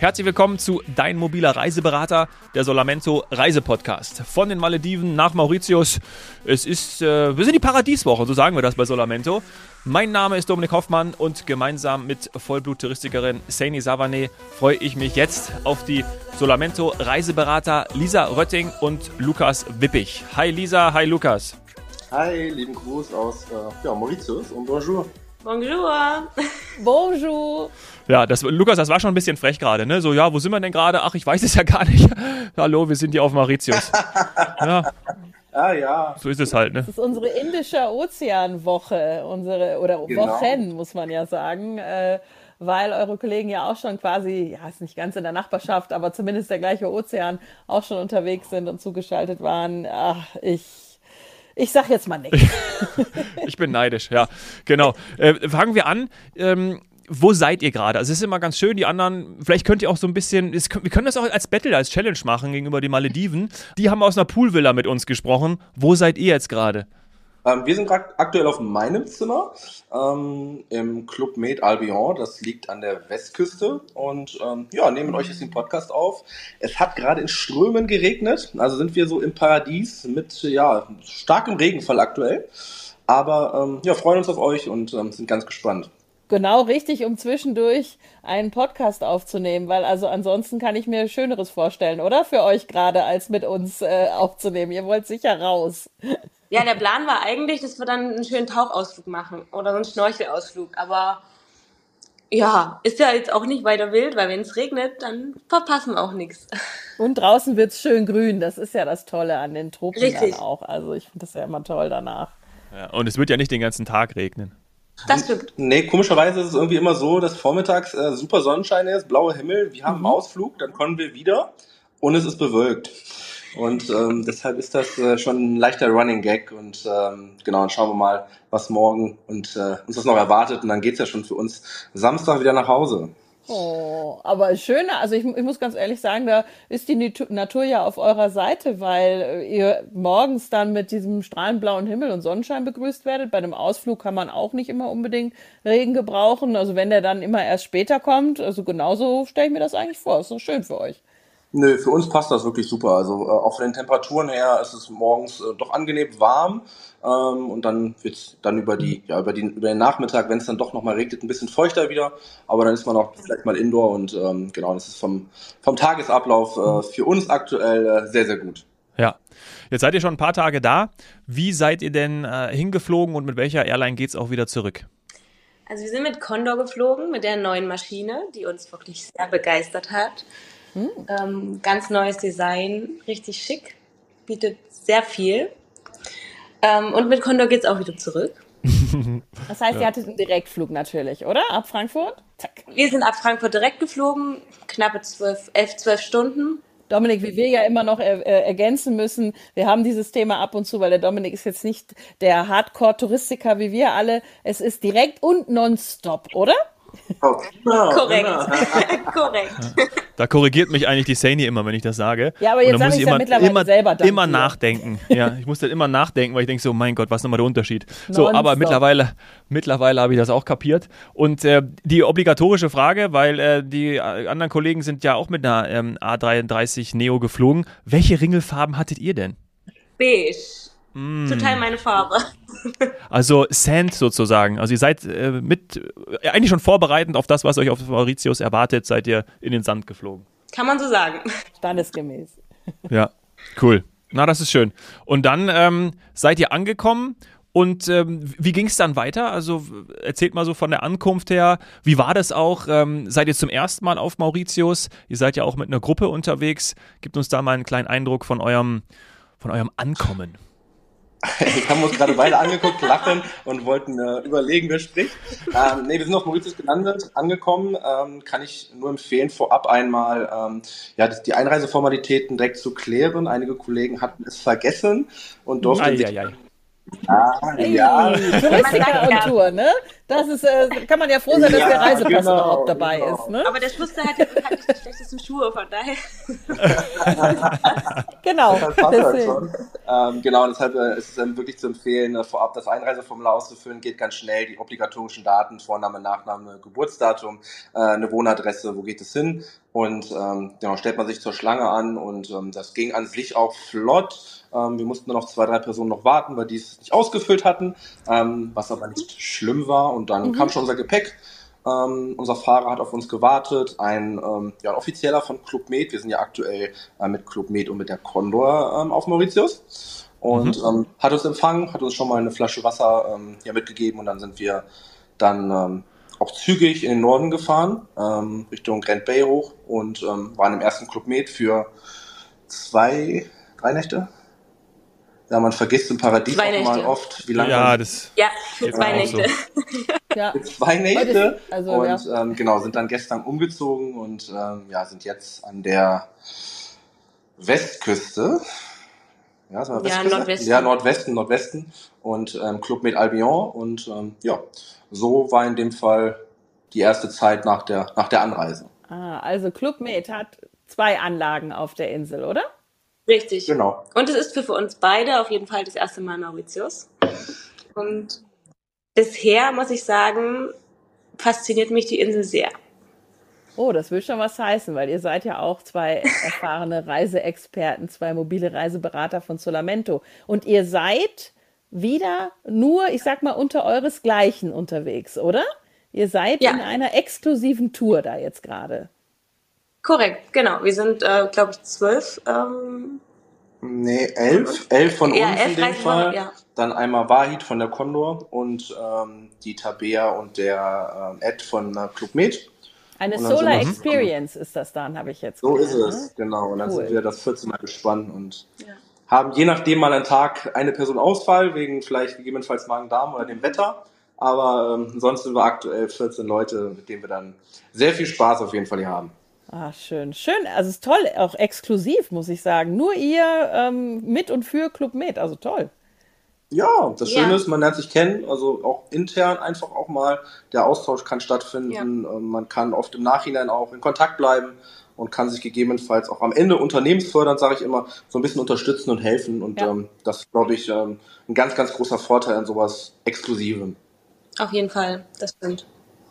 Herzlich willkommen zu Dein mobiler Reiseberater, der Solamento Reisepodcast. Von den Malediven nach Mauritius. Es ist, äh, wir sind die Paradieswoche, so sagen wir das bei Solamento. Mein Name ist Dominik Hoffmann und gemeinsam mit Vollblut-Touristikerin Saini Savane freue ich mich jetzt auf die Solamento Reiseberater Lisa Rötting und Lukas Wippich. Hi Lisa, hi Lukas. Hi, lieben Gruß aus äh, ja, Mauritius und bonjour. Bonjour. Bonjour. Ja, das, Lukas, das war schon ein bisschen frech gerade, ne? So, ja, wo sind wir denn gerade? Ach, ich weiß es ja gar nicht. Hallo, wir sind hier auf Mauritius. ja. Ah ja. So ist es halt, ne? Das ist unsere indische Ozeanwoche, unsere oder genau. Wochen, muss man ja sagen. Äh, weil eure Kollegen ja auch schon quasi, ja, ist nicht ganz in der Nachbarschaft, aber zumindest der gleiche Ozean auch schon unterwegs sind und zugeschaltet waren. Ach, ich ich sag jetzt mal nichts. ich bin neidisch, ja, genau. Äh, fangen wir an. Ähm, wo seid ihr gerade? Also es ist immer ganz schön, die anderen, vielleicht könnt ihr auch so ein bisschen, es, wir können das auch als Battle, als Challenge machen gegenüber den Malediven. Die haben aus einer Poolvilla mit uns gesprochen. Wo seid ihr jetzt gerade? Ähm, wir sind aktuell auf meinem Zimmer ähm, im Club Med Albion. Das liegt an der Westküste. Und ähm, ja, nehmen euch jetzt den Podcast auf. Es hat gerade in Strömen geregnet. Also sind wir so im Paradies mit ja, starkem Regenfall aktuell. Aber ähm, ja, freuen uns auf euch und ähm, sind ganz gespannt. Genau richtig, um zwischendurch einen Podcast aufzunehmen, weil also ansonsten kann ich mir Schöneres vorstellen, oder? Für euch gerade, als mit uns äh, aufzunehmen. Ihr wollt sicher raus. Ja, der Plan war eigentlich, dass wir dann einen schönen Tauchausflug machen oder so einen Schnorchelausflug. Aber ja, ist ja jetzt auch nicht weiter wild, weil wenn es regnet, dann verpassen wir auch nichts. Und draußen wird es schön grün. Das ist ja das Tolle an den Tropen Richtig. dann auch. Also ich finde das ja immer toll danach. Ja, und es wird ja nicht den ganzen Tag regnen. Das stimmt. Nee, komischerweise ist es irgendwie immer so, dass vormittags äh, super Sonnenschein ist, blauer Himmel, wir haben mhm. Ausflug, dann kommen wir wieder und es ist bewölkt. Und ähm, deshalb ist das äh, schon ein leichter Running Gag. Und ähm, genau, dann schauen wir mal, was morgen und äh, uns das noch erwartet. Und dann geht's ja schon für uns Samstag wieder nach Hause. Oh, aber schöner, also ich, ich, muss ganz ehrlich sagen, da ist die Natur ja auf eurer Seite, weil äh, ihr morgens dann mit diesem strahlend blauen Himmel und Sonnenschein begrüßt werdet. Bei einem Ausflug kann man auch nicht immer unbedingt Regen gebrauchen. Also wenn der dann immer erst später kommt, also genauso stelle ich mir das eigentlich vor. Ist doch schön für euch. Nö, für uns passt das wirklich super. Also äh, auch von den Temperaturen her ist es morgens äh, doch angenehm warm ähm, und dann wird's dann über die ja über, die, über den Nachmittag, wenn es dann doch nochmal regnet, ein bisschen feuchter wieder. Aber dann ist man auch vielleicht mal indoor und ähm, genau, das ist vom vom Tagesablauf äh, für uns aktuell äh, sehr sehr gut. Ja, jetzt seid ihr schon ein paar Tage da. Wie seid ihr denn äh, hingeflogen und mit welcher Airline geht's auch wieder zurück? Also wir sind mit Condor geflogen, mit der neuen Maschine, die uns wirklich sehr begeistert hat. Hm. Ähm, ganz neues Design, richtig schick, bietet sehr viel. Ähm, und mit Condor geht es auch wieder zurück. Das heißt, ja. ihr hattet einen Direktflug natürlich, oder? Ab Frankfurt? Zack. Wir sind ab Frankfurt direkt geflogen, knappe zwölf, elf, zwölf Stunden. Dominik, wie wir ja immer noch er, äh, ergänzen müssen, wir haben dieses Thema ab und zu, weil der Dominik ist jetzt nicht der Hardcore-Touristiker wie wir alle. Es ist direkt und nonstop, oder? Oh, genau, Korrekt. Genau. Korrekt. Da korrigiert mich eigentlich die Sani immer, wenn ich das sage. Ja, aber jetzt muss ich immer, ja mittlerweile immer, selber danken. Immer nachdenken. ja, ich muss dann immer nachdenken, weil ich denke so, mein Gott, was ist nochmal der Unterschied? So, aber mittlerweile, mittlerweile habe ich das auch kapiert. Und äh, die obligatorische Frage, weil äh, die anderen Kollegen sind ja auch mit einer ähm, A33 Neo geflogen. Welche Ringelfarben hattet ihr denn? Beige. Mm. Total meine Farbe. Also Sand sozusagen. Also ihr seid äh, mit äh, eigentlich schon vorbereitend auf das, was euch auf Mauritius erwartet, seid ihr in den Sand geflogen. Kann man so sagen. Standesgemäß. Ja, cool. Na, das ist schön. Und dann ähm, seid ihr angekommen und ähm, wie ging es dann weiter? Also erzählt mal so von der Ankunft her. Wie war das auch? Ähm, seid ihr zum ersten Mal auf Mauritius? Ihr seid ja auch mit einer Gruppe unterwegs. Gibt uns da mal einen kleinen Eindruck von eurem, von eurem Ankommen. Ich haben uns gerade beide angeguckt, lachen und wollten äh, überlegen, wer spricht. Ähm, nee, wir sind auf Mauritius gelandet, angekommen. Ähm, kann ich nur empfehlen, vorab einmal ähm, ja, die Einreiseformalitäten direkt zu klären. Einige Kollegen hatten es vergessen und durften ei, sich ei, ei. Ah, ja. Touristiker-Tour, ne? Das ist, äh, kann man ja froh sein, dass ja, der Reisepass genau, überhaupt dabei genau. ist, ne? Aber der Schuster hat, hat nicht die schlechtesten Schuhe, von daher. genau. Das passt halt schon. ähm, genau, deshalb äh, ist es dann wirklich zu empfehlen, äh, vorab das Einreiseformular auszufüllen. Geht ganz schnell. Die obligatorischen Daten, Vorname, Nachname, Geburtsdatum, äh, eine Wohnadresse, wo geht es hin? Und ähm, genau, stellt man sich zur Schlange an und ähm, das ging an sich auch flott. Ähm, wir mussten nur noch zwei, drei Personen noch warten, weil die es nicht ausgefüllt hatten, ähm, was aber nicht schlimm war. Und dann mhm. kam schon unser Gepäck. Ähm, unser Fahrer hat auf uns gewartet, ein, ähm, ja, ein offizieller von Club Med. Wir sind ja aktuell äh, mit Club Med und mit der Condor ähm, auf Mauritius. Und mhm. ähm, hat uns empfangen, hat uns schon mal eine Flasche Wasser ähm, ja, mitgegeben und dann sind wir dann ähm, auch zügig in den Norden gefahren, ähm, Richtung Grand Bay hoch und ähm, waren im ersten Club Med für zwei, drei Nächte. Ja, man vergisst im Paradies zwei auch mal oft, wie lange. Ja, das ja für zwei Nächte. So. ja. Für zwei Nächte. Also, und ja. ähm, genau, sind dann gestern umgezogen und ähm, ja, sind jetzt an der Westküste. Ja, ja Nordwesten. Ja, Nordwesten, Nordwesten. Und ähm, Club mit Albion. Und ähm, ja, so war in dem Fall die erste Zeit nach der, nach der Anreise. Ah, also Club Med hat zwei Anlagen auf der Insel, oder? Richtig. Genau. Und es ist für, für uns beide auf jeden Fall das erste Mal Mauritius. Und bisher muss ich sagen, fasziniert mich die Insel sehr. Oh, das will schon was heißen, weil ihr seid ja auch zwei erfahrene Reiseexperten, zwei mobile Reiseberater von Solamento. Und ihr seid wieder nur, ich sag mal, unter euresgleichen unterwegs, oder? Ihr seid ja. in einer exklusiven Tour da jetzt gerade. Korrekt, genau. Wir sind, äh, glaube ich, zwölf. Ähm, nee, elf. Elf von ja, uns elf in dem Fall. Ja. Dann einmal Wahid von der Condor und ähm, die Tabea und der ähm, Ed von äh, Club Med. Eine Solar Experience ist das dann, habe ich jetzt So ist es, ne? genau. Und dann cool. sind wir das 14 Mal gespannt und ja. haben je nachdem mal einen Tag eine Person Ausfall, wegen vielleicht gegebenenfalls Magen-Darm oder dem Wetter. Aber ähm, sonst sind wir aktuell 14 Leute, mit denen wir dann sehr viel Spaß auf jeden Fall hier haben. Ah, schön. Schön. Also es ist toll, auch exklusiv, muss ich sagen. Nur ihr ähm, mit und für Club Med, also toll. Ja, das Schöne ja. ist, man lernt sich kennen, also auch intern einfach auch mal. Der Austausch kann stattfinden. Ja. Ähm, man kann oft im Nachhinein auch in Kontakt bleiben und kann sich gegebenenfalls auch am Ende unternehmensfördernd, sage ich immer, so ein bisschen unterstützen und helfen. Und ja. ähm, das ist, glaube ich, ähm, ein ganz, ganz großer Vorteil an sowas Exklusivem. Auf jeden Fall, das stimmt.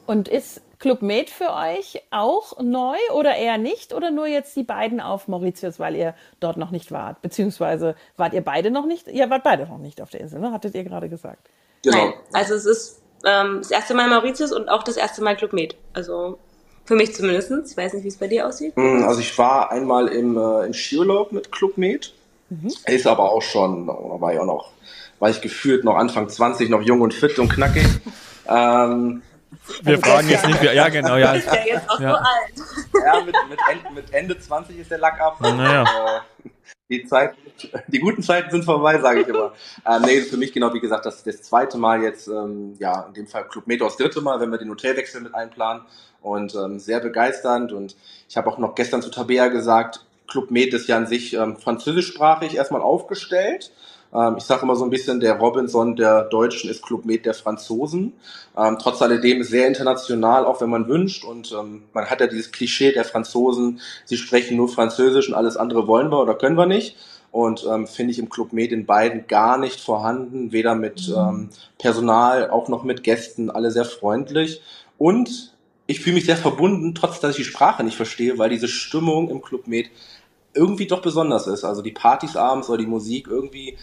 Und ist Club Med für euch auch neu oder eher nicht? Oder nur jetzt die beiden auf Mauritius, weil ihr dort noch nicht wart? Beziehungsweise wart ihr beide noch nicht? Ihr wart beide noch nicht auf der Insel, ne? Hattet ihr gerade gesagt. Genau. Nein, also es ist ähm, das erste Mal Mauritius und auch das erste Mal Club Med. Also für mich zumindest. Ich weiß nicht, wie es bei dir aussieht. Hm, also ich war einmal im, äh, im Skiurlaub mit Club Med. Mhm. Ist aber auch schon, da war ich auch noch, war ich gefühlt noch Anfang 20, noch jung und fit und knackig. ähm, wir also fragen jetzt nicht, ja genau, ja. Ist ja jetzt auch ja. so alt. Ja, mit, mit, Ende, mit, Ende 20 ist der Lack ab. Naja. Äh, die Zeit, die guten Zeiten sind vorbei, sage ich immer. ähm, nee, für mich genau, wie gesagt, das ist das zweite Mal jetzt, ähm, ja, in dem Fall Club Meto das dritte Mal, wenn wir den Hotelwechsel mit einplanen und ähm, sehr begeisternd und ich habe auch noch gestern zu Tabea gesagt, Club Med ist ja an sich ähm, französischsprachig erstmal aufgestellt ähm, ich sage immer so ein bisschen, der Robinson der Deutschen ist Club Med der Franzosen. Ähm, trotz alledem sehr international, auch wenn man wünscht. Und ähm, man hat ja dieses Klischee der Franzosen, sie sprechen nur Französisch und alles andere wollen wir oder können wir nicht. Und ähm, finde ich im Club Med in beiden gar nicht vorhanden, weder mit mhm. ähm, Personal, auch noch mit Gästen, alle sehr freundlich. Und ich fühle mich sehr verbunden, trotz dass ich die Sprache nicht verstehe, weil diese Stimmung im Club Med irgendwie doch besonders ist. Also die Partys abends oder die Musik irgendwie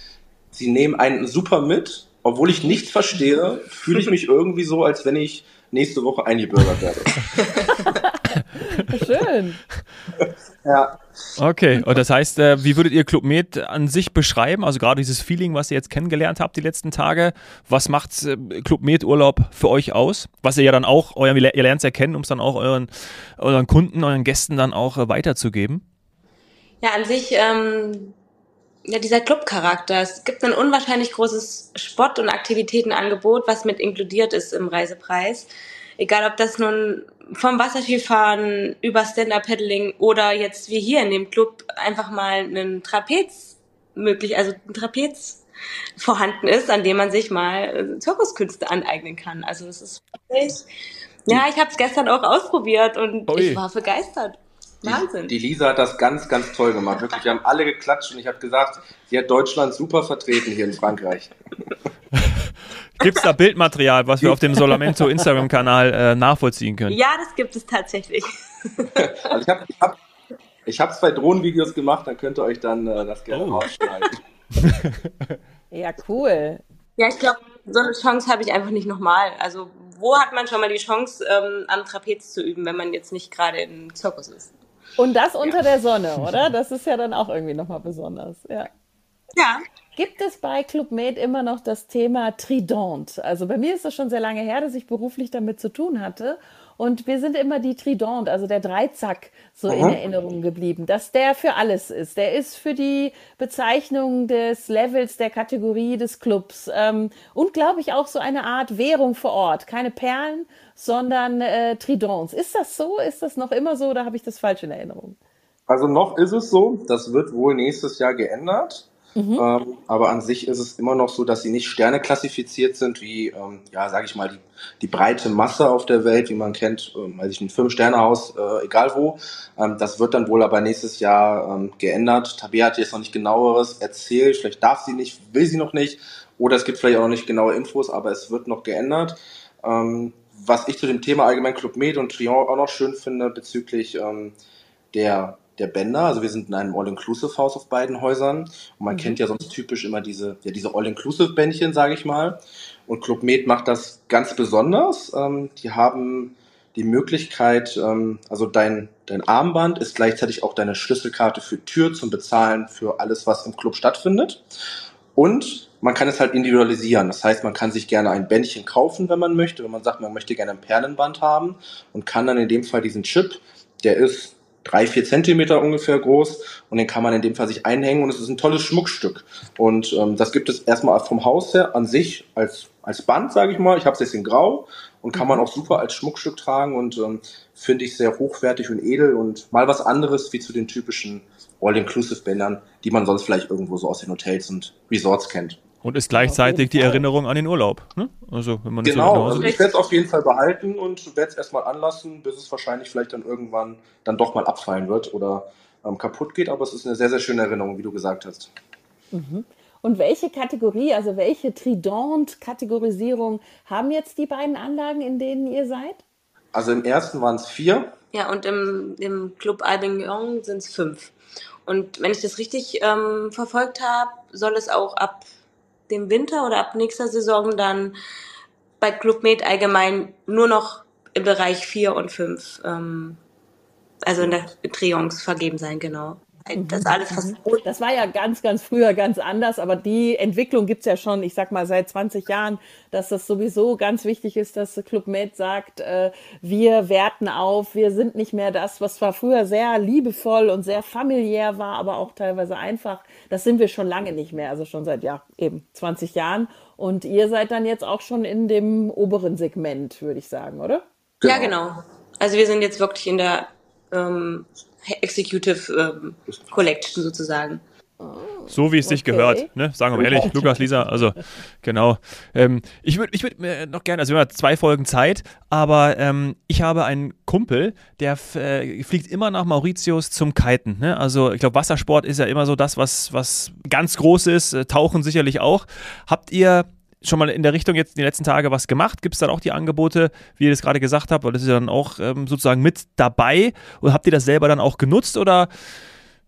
sie nehmen einen super mit. Obwohl ich nichts verstehe, fühle ich mich irgendwie so, als wenn ich nächste Woche eingebürgert werde. Schön. ja. Okay, und das heißt, äh, wie würdet ihr Club Med an sich beschreiben? Also gerade dieses Feeling, was ihr jetzt kennengelernt habt die letzten Tage. Was macht äh, Club Med Urlaub für euch aus? Was ihr ja dann auch, ihr lernt es ja kennen, um es dann auch euren, euren Kunden, euren Gästen dann auch äh, weiterzugeben? Ja, an sich ähm, ja, dieser Clubcharakter. Es gibt ein unwahrscheinlich großes Sport- und Aktivitätenangebot, was mit inkludiert ist im Reisepreis. Egal, ob das nun vom Wasserskifahren über Stand-Up-Paddling oder jetzt wie hier in dem Club einfach mal einen Trapez möglich, also ein Trapez vorhanden ist, an dem man sich mal äh, Zirkuskünste aneignen kann. Also es ist wirklich, ja, ich habe es gestern auch ausprobiert und Ui. ich war begeistert. Wahnsinn. Die, die Lisa hat das ganz, ganz toll gemacht. Wirklich, wir haben alle geklatscht und ich habe gesagt, sie hat Deutschland super vertreten hier in Frankreich. Gibt es da Bildmaterial, was wir auf dem Solamento Instagram-Kanal äh, nachvollziehen können? Ja, das gibt es tatsächlich. also ich habe ich hab, ich hab zwei Drohnenvideos gemacht, dann könnt ihr euch dann äh, das gerne oh. rausschneiden. ja, cool. Ja, ich glaube, so eine Chance habe ich einfach nicht nochmal. Also wo hat man schon mal die Chance, ähm, am Trapez zu üben, wenn man jetzt nicht gerade im Zirkus ist? Und das unter ja. der Sonne, oder? Das ist ja dann auch irgendwie nochmal besonders. Ja. Ja. Gibt es bei Club Med immer noch das Thema Trident? Also bei mir ist das schon sehr lange her, dass ich beruflich damit zu tun hatte. Und wir sind immer die Trident, also der Dreizack, so Aha. in Erinnerung geblieben, dass der für alles ist. Der ist für die Bezeichnung des Levels, der Kategorie des Clubs ähm, und, glaube ich, auch so eine Art Währung vor Ort. Keine Perlen, sondern äh, Tridents. Ist das so? Ist das noch immer so oder habe ich das falsch in Erinnerung? Also noch ist es so. Das wird wohl nächstes Jahr geändert. Mhm. Ähm, aber an sich ist es immer noch so, dass sie nicht Sterne klassifiziert sind, wie, ähm, ja, sage ich mal, die, die breite Masse auf der Welt, wie man kennt, ähm, weiß ich, ein Fünf-Sterne-Haus, äh, egal wo. Ähm, das wird dann wohl aber nächstes Jahr ähm, geändert. Tabea hat jetzt noch nicht genaueres erzählt, vielleicht darf sie nicht, will sie noch nicht, oder es gibt vielleicht auch noch nicht genaue Infos, aber es wird noch geändert. Ähm, was ich zu dem Thema allgemein Club Med und Trion auch noch schön finde bezüglich ähm, der der Bänder. Also wir sind in einem All-Inclusive-Haus auf beiden Häusern. Und man mhm. kennt ja sonst typisch immer diese, ja, diese All-Inclusive-Bändchen, sage ich mal. Und Club Med macht das ganz besonders. Ähm, die haben die Möglichkeit, ähm, also dein, dein Armband ist gleichzeitig auch deine Schlüsselkarte für Tür zum Bezahlen für alles, was im Club stattfindet. Und man kann es halt individualisieren. Das heißt, man kann sich gerne ein Bändchen kaufen, wenn man möchte. Wenn man sagt, man möchte gerne ein Perlenband haben und kann dann in dem Fall diesen Chip, der ist drei, vier Zentimeter ungefähr groß und den kann man in dem Fall sich einhängen und es ist ein tolles Schmuckstück. Und ähm, das gibt es erstmal vom Haus her an sich als, als Band, sage ich mal. Ich habe es jetzt in Grau und kann man auch super als Schmuckstück tragen und ähm, finde ich sehr hochwertig und edel und mal was anderes wie zu den typischen All-Inclusive-Bändern, die man sonst vielleicht irgendwo so aus den Hotels und Resorts kennt. Und ist gleichzeitig die Erinnerung an den Urlaub. Ne? Also, wenn man genau, also ich werde es auf jeden Fall behalten und werde es erstmal anlassen, bis es wahrscheinlich vielleicht dann irgendwann dann doch mal abfallen wird oder ähm, kaputt geht. Aber es ist eine sehr, sehr schöne Erinnerung, wie du gesagt hast. Mhm. Und welche Kategorie, also welche Trident-Kategorisierung haben jetzt die beiden Anlagen, in denen ihr seid? Also im ersten waren es vier. Ja, und im, im Club Albignon sind es fünf. Und wenn ich das richtig ähm, verfolgt habe, soll es auch ab dem Winter oder ab nächster Saison dann bei Club Med allgemein nur noch im Bereich 4 und 5, ähm, also in der Trions vergeben sein, genau. Mhm. Das alles fast mhm. Das war ja ganz, ganz früher ganz anders, aber die Entwicklung gibt's ja schon, ich sag mal, seit 20 Jahren, dass das sowieso ganz wichtig ist, dass Club Med sagt, äh, wir werten auf, wir sind nicht mehr das, was zwar früher sehr liebevoll und sehr familiär war, aber auch teilweise einfach. Das sind wir schon lange nicht mehr, also schon seit ja eben 20 Jahren. Und ihr seid dann jetzt auch schon in dem oberen Segment, würde ich sagen, oder? Genau. Ja, genau. Also wir sind jetzt wirklich in der ähm, Executive ähm, Collection sozusagen. So wie es sich gehört, ne? Sagen wir mal ehrlich, Lukas, Lisa, also genau. Ähm, ich würde ich würd mir noch gerne, also wir haben zwei Folgen Zeit, aber ähm, ich habe einen Kumpel, der äh, fliegt immer nach Mauritius zum Kiten. Ne? Also ich glaube, Wassersport ist ja immer so das, was, was ganz groß ist, äh, Tauchen sicherlich auch. Habt ihr schon mal in der Richtung jetzt die letzten Tage was gemacht? Gibt es dann auch die Angebote, wie ihr das gerade gesagt habt, weil das ist ja dann auch ähm, sozusagen mit dabei? Und habt ihr das selber dann auch genutzt oder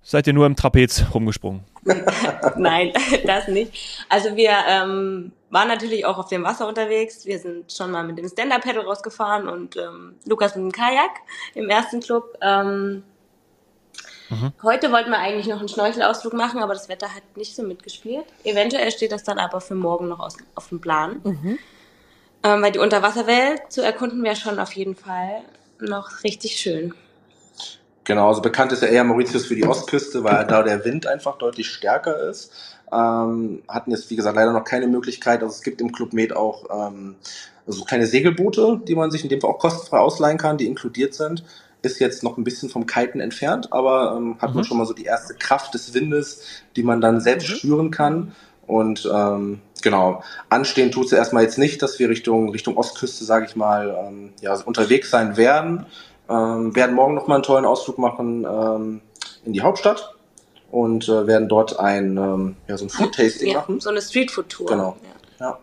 seid ihr nur im Trapez rumgesprungen? Nein, das nicht. Also wir ähm, waren natürlich auch auf dem Wasser unterwegs. Wir sind schon mal mit dem Stand-Up-Paddle rausgefahren und ähm, Lukas mit dem Kajak im ersten Club. Ähm, Mhm. Heute wollten wir eigentlich noch einen Schnorchelausflug machen, aber das Wetter hat nicht so mitgespielt. Eventuell steht das dann aber für morgen noch aus, auf dem Plan. Mhm. Ähm, weil die Unterwasserwelt zu erkunden wäre schon auf jeden Fall noch richtig schön. Genau, also bekannt ist ja eher Mauritius für die Ostküste, weil da der Wind einfach deutlich stärker ist. Ähm, hatten jetzt, wie gesagt, leider noch keine Möglichkeit. Also es gibt im Club Med auch ähm, also kleine Segelboote, die man sich in dem Fall auch kostenfrei ausleihen kann, die inkludiert sind ist jetzt noch ein bisschen vom Kiten entfernt, aber ähm, hat mhm. man schon mal so die erste Kraft des Windes, die man dann selbst mhm. spüren kann. Und ähm, genau, anstehen tut es erstmal jetzt nicht, dass wir Richtung, Richtung Ostküste, sage ich mal, ähm, ja, unterwegs sein werden. Ähm, werden morgen nochmal einen tollen Ausflug machen ähm, in die Hauptstadt und äh, werden dort ein, ähm, ja, so ein Food-Tasting Ja, machen. so eine Streetfood-Tour. Genau. Ja. Ja.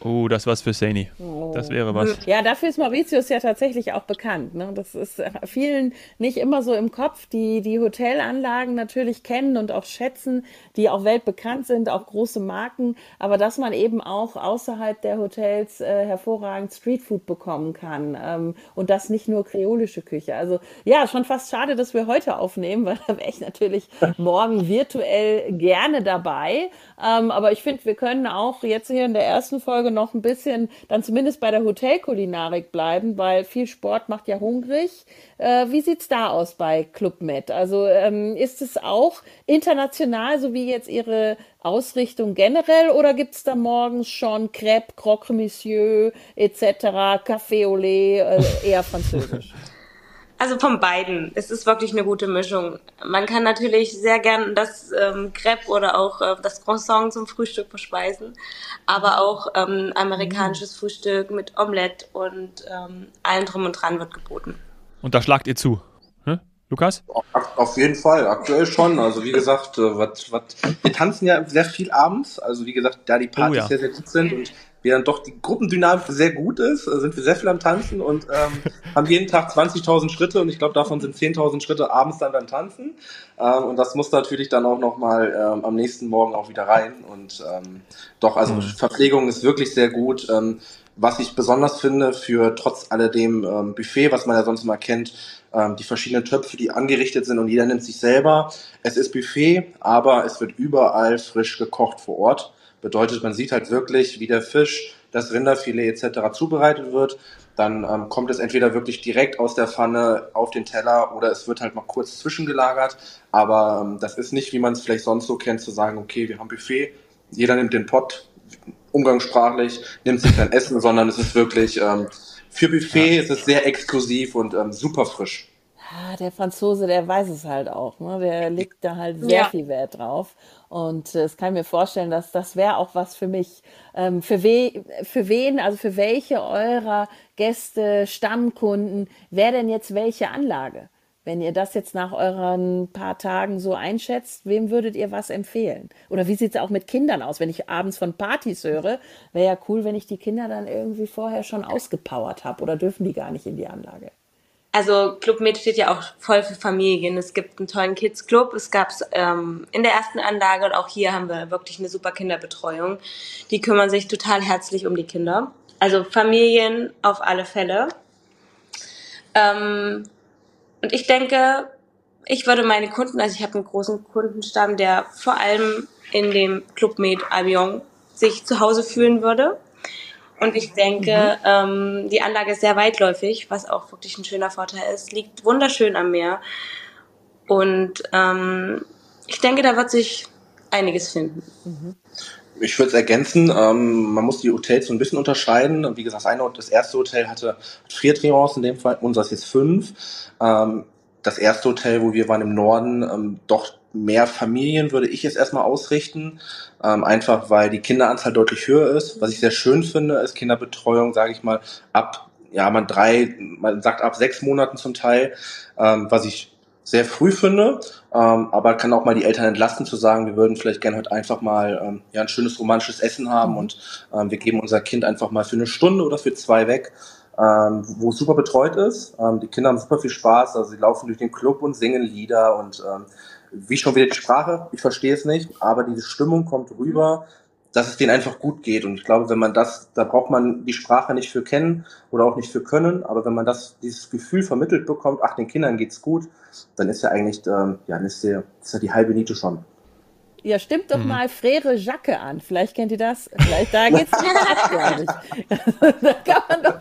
Oh, das war's für Saini. Das wäre was. Ja, dafür ist Mauritius ja tatsächlich auch bekannt. Ne? Das ist äh, vielen nicht immer so im Kopf, die die Hotelanlagen natürlich kennen und auch schätzen, die auch weltbekannt sind, auch große Marken, aber dass man eben auch außerhalb der Hotels äh, hervorragend Streetfood bekommen kann ähm, und das nicht nur kreolische Küche. Also ja, schon fast schade, dass wir heute aufnehmen, weil da wäre ich natürlich morgen virtuell gerne dabei. Ähm, aber ich finde, wir können auch jetzt hier in der ersten Folge noch ein bisschen dann zumindest bei der Hotelkulinarik bleiben, weil viel Sport macht ja hungrig. Äh, wie sieht's da aus bei Club Med? Also ähm, ist es auch international, so wie jetzt Ihre Ausrichtung generell, oder gibt's da morgens schon Crêpe, Croque Monsieur etc., Café au lait, äh, eher französisch? Also von beiden. Es ist wirklich eine gute Mischung. Man kann natürlich sehr gern das ähm, Crepe oder auch äh, das Croissant zum Frühstück verspeisen, aber auch ähm, amerikanisches Frühstück mit Omelette und ähm, allem drum und dran wird geboten. Und da schlagt ihr zu. Hm? Lukas? Auf jeden Fall, aktuell schon. Also wie gesagt, äh, wat, wat, wir tanzen ja sehr viel abends. Also wie gesagt, da die Partys Oh ja. sehr, sehr gut sind und wir dann doch die Gruppendynamik sehr gut ist, äh, sind wir sehr viel am Tanzen und ähm, haben jeden Tag 20.000 Schritte und ich glaube, davon sind 10.000 Schritte abends dann beim Tanzen. Ähm, und das muss natürlich dann auch nochmal ähm, am nächsten Morgen auch wieder rein. Und ähm, doch, also Mhm. Verpflegung ist wirklich sehr gut. Ähm, was ich besonders finde für trotz alledem ähm, Buffet, was man ja sonst immer kennt, ähm, die verschiedenen Töpfe, die angerichtet sind und jeder nimmt sich selber. Es ist Buffet, aber es wird überall frisch gekocht vor Ort. Bedeutet, man sieht halt wirklich, wie der Fisch, das Rinderfilet etc. zubereitet wird. Dann ähm, kommt es entweder wirklich direkt aus der Pfanne auf den Teller oder es wird halt mal kurz zwischengelagert. Aber ähm, das ist nicht, wie man es vielleicht sonst so kennt, zu sagen, okay, wir haben Buffet, jeder nimmt den Pott, umgangssprachlich, nimmt sich sein Essen, sondern es ist wirklich ähm, für Buffet, es ist sehr exklusiv und ähm, super frisch. Ah, der Franzose, der weiß es halt auch. Ne? Der legt da halt sehr Ja. viel Wert drauf. Und äh, es kann ich mir vorstellen, dass das wäre auch was für mich. Ähm, für, we für wen, also für welche eurer Gäste, Stammkunden, wäre denn jetzt welche Anlage? Wenn ihr das jetzt nach euren paar Tagen so einschätzt, wem würdet ihr was empfehlen? Oder wie sieht es auch mit Kindern aus? Wenn ich abends von Partys höre, wäre ja cool, wenn ich die Kinder dann irgendwie vorher schon ausgepowert habe. Oder dürfen die gar nicht in die Anlage? Also Club Med steht ja auch voll für Familien. Es gibt einen tollen Kids Club. Es gab es ähm, in der ersten Anlage und auch hier haben wir wirklich eine super Kinderbetreuung. Die kümmern sich total herzlich um die Kinder. Also Familien auf alle Fälle. Ähm, und ich denke, ich würde meine Kunden, also ich habe einen großen Kundenstamm, der vor allem in dem Club Med Albion sich zu Hause fühlen würde. Und ich denke, ähm, die Anlage ist sehr weitläufig, was auch wirklich ein schöner Vorteil ist. Liegt wunderschön am Meer. Und ähm, ich denke, da wird sich einiges finden. Ich würde es ergänzen, ähm, man muss die Hotels so ein bisschen unterscheiden. Wie gesagt, das, eine, das erste Hotel hatte vier Trions in dem Fall, unser ist jetzt fünf. Ähm, das erste Hotel, wo wir waren im Norden, ähm, doch mehr Familien würde ich jetzt erstmal ausrichten. Ähm, einfach weil die Kinderanzahl deutlich höher ist. Was ich sehr schön finde, ist Kinderbetreuung, sage ich mal, ab, ja, man drei, man sagt ab sechs Monaten zum Teil, ähm, was ich sehr früh finde, ähm, aber kann auch mal die Eltern entlasten zu sagen, wir würden vielleicht gerne heute einfach mal ähm, ja, ein schönes romantisches Essen haben und ähm, wir geben unser Kind einfach mal für eine Stunde oder für zwei weg, ähm, wo super betreut ist. Ähm, die Kinder haben super viel Spaß, also sie laufen durch den Club und singen Lieder und ähm, wie schon wieder die Sprache, ich verstehe es nicht, aber diese Stimmung kommt rüber, dass es denen einfach gut geht. Und ich glaube, wenn man das, da braucht man die Sprache nicht für kennen oder auch nicht für können, aber wenn man das, dieses Gefühl vermittelt bekommt, ach, den Kindern geht's gut, dann ist ja eigentlich, ähm, ja, dann ist ja, ist ja die halbe Niete schon. Ja, stimmt doch mal Frere Jacke an. Vielleicht kennt ihr das. Vielleicht da geht's nicht ab, glaube ich. da kann man doch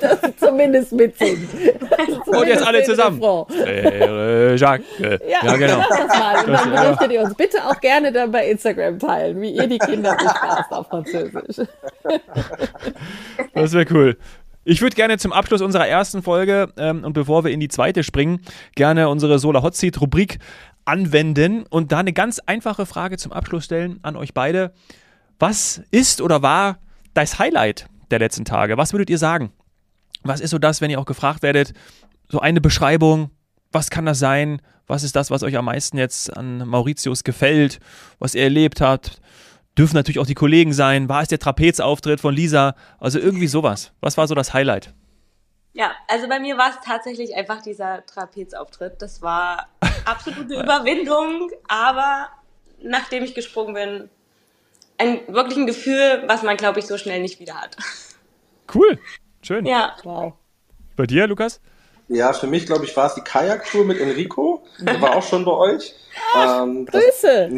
das zumindest mitsingen. Und jetzt alle Zumindest zusammen. Frère Jacques. Ja, Ja, genau. das mal. Und dann berichtet ihr uns bitte auch gerne dann bei Instagram teilen, wie ihr die Kinder bespaßt auf Französisch. Das wäre cool. Ich würde gerne zum Abschluss unserer ersten Folge ähm, und bevor wir in die zweite springen, gerne unsere Solar Hot Seat Rubrik anwenden und da eine ganz einfache Frage zum Abschluss stellen an euch beide. Was ist oder war das Highlight der letzten Tage? Was würdet ihr sagen? Was ist so das, wenn ihr auch gefragt werdet, so eine Beschreibung. Was kann das sein? Was ist das, was euch am meisten jetzt an Mauritius gefällt, was ihr erlebt habt? Dürfen natürlich auch die Kollegen sein. War es der Trapezauftritt von Lisa? Also irgendwie sowas. Was war so das Highlight? Ja, also bei mir war es tatsächlich einfach dieser Trapezauftritt. Das war absolute Überwindung, aber nachdem ich gesprungen bin, ein wirklich ein Gefühl, was man, glaube ich, so schnell nicht wieder hat. Cool. Schön. Ja. Wow. Bei dir, Lukas? Ja, für mich, glaube ich, war es die Kajaktour mit Enrico. Der war auch schon bei euch. Ähm, das- Grüße.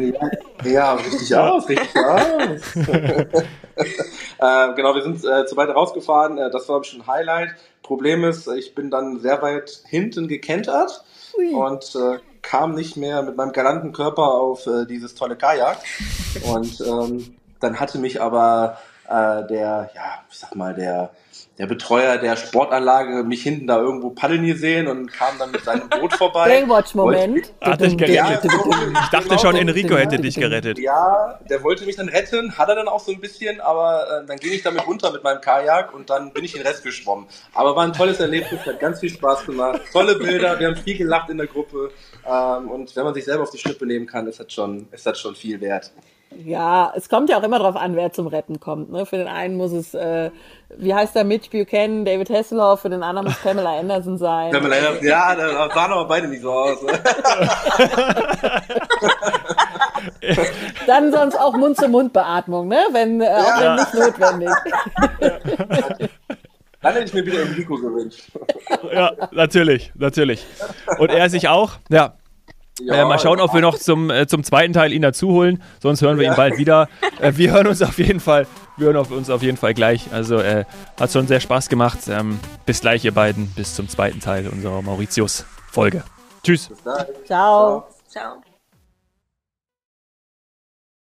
Ja, ja, richtig aus, richtig aus. äh, genau, wir sind äh, zu weit rausgefahren. Äh, das war glaube ich, schon ein Highlight. Problem ist, ich bin dann sehr weit hinten gekentert Ui. und äh, kam nicht mehr mit meinem galanten Körper auf äh, dieses tolle Kajak. Und ähm, dann hatte mich aber äh, der, ja, ich sag mal, der, der Betreuer der Sportanlage mich hinten da irgendwo paddeln gesehen und kam dann mit seinem Boot vorbei. Baywatch-Moment. Hat dich gerettet. Ich dachte genau schon. Enrico hätte dich gerettet. Ja, der wollte mich dann retten, hat er dann auch so ein bisschen, aber äh, dann ging ich damit runter mit meinem Kajak und dann bin ich den Rest geschwommen. Aber war ein tolles Erlebnis, hat ganz viel Spaß gemacht, tolle Bilder, wir haben viel gelacht in der Gruppe ähm, und wenn man sich selber auf die Schnippe nehmen kann, ist das schon, ist das schon viel wert. Ja, es kommt ja auch immer darauf an, wer zum Retten kommt. Ne? Für den einen muss es, äh, wie heißt der, Mitch Buchanan, David Hasselhoff, für den anderen muss Pamela Anderson sein. Man leider, ja, da sahen aber beide nicht so aus. Ne? Dann sonst auch Mund-zu-Mund-Beatmung, ne? wenn, äh, auch wenn nicht notwendig. Dann hätte ich mir wieder Enrico gewünscht. Ja, natürlich, natürlich. Und er sich auch. Ja. Äh, mal schauen, ob wir noch zum, äh, zum zweiten Teil ihn dazu holen. Sonst hören wir ihn bald wieder. Äh, wir hören uns auf jeden Fall. Wir hören auf uns auf jeden Fall gleich. Also äh, hat schon sehr Spaß gemacht. Ähm, bis gleich, ihr beiden. Bis zum zweiten Teil unserer Mauritius-Folge. Tschüss. Bis dahin. Ciao. Ciao.